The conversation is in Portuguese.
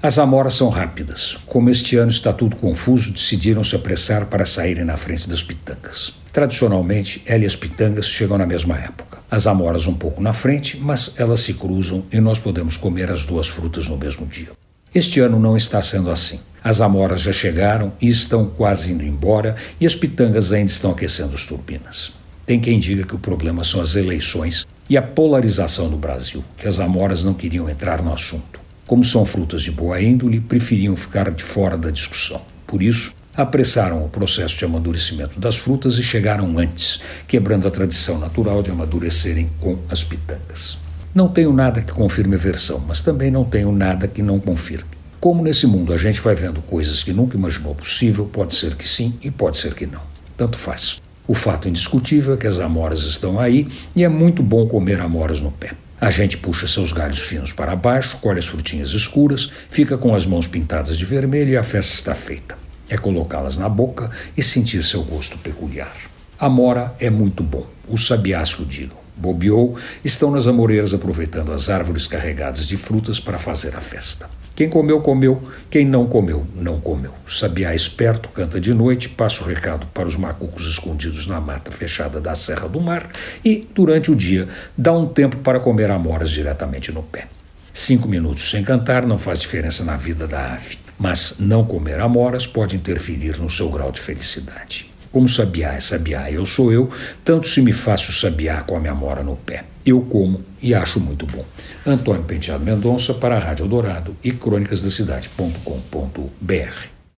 As amoras são rápidas. Como este ano está tudo confuso, decidiram se apressar para saírem na frente das pitangas. Tradicionalmente, ela e as pitangas chegam na mesma época. As amoras um pouco na frente, mas elas se cruzam e nós podemos comer as duas frutas no mesmo dia. Este ano não está sendo assim. As amoras já chegaram e estão quase indo embora, e as pitangas ainda estão aquecendo as turbinas. Tem quem diga que o problema são as eleições e a polarização do Brasil, que as amoras não queriam entrar no assunto. Como são frutas de boa índole, preferiam ficar de fora da discussão. Por isso, apressaram o processo de amadurecimento das frutas e chegaram antes, quebrando a tradição natural de amadurecerem com as pitangas. Não tenho nada que confirme a versão, mas também não tenho nada que não confirme. Como nesse mundo a gente vai vendo coisas que nunca imaginou possível, pode ser que sim e pode ser que não. Tanto faz. O fato indiscutível é que as amoras estão aí e é muito bom comer amoras no pé. A gente puxa seus galhos finos para baixo, colhe as frutinhas escuras, fica com as mãos pintadas de vermelho e a festa está feita. É colocá-las na boca e sentir seu gosto peculiar. A mora é muito bom, os sabiás que o digam. Bobeou, estão nas amoreiras aproveitando as árvores carregadas de frutas para fazer a festa. Quem comeu, comeu. Quem não comeu, não comeu. Sabiá esperto canta de noite, passa o recado para os macucos escondidos na mata fechada da Serra do Mar e, durante o dia, dá um tempo para comer amoras diretamente no pé. Cinco minutos sem cantar não faz diferença na vida da ave, mas não comer amoras pode interferir no seu grau de felicidade. Como sabiá é sabiá, eu sou eu, tanto se me faço sabiá com a minha mora no pé. Eu como e acho muito bom. Antônio Penteado Mendonça para a Rádio Dourado e crônicasdacidade.com.br.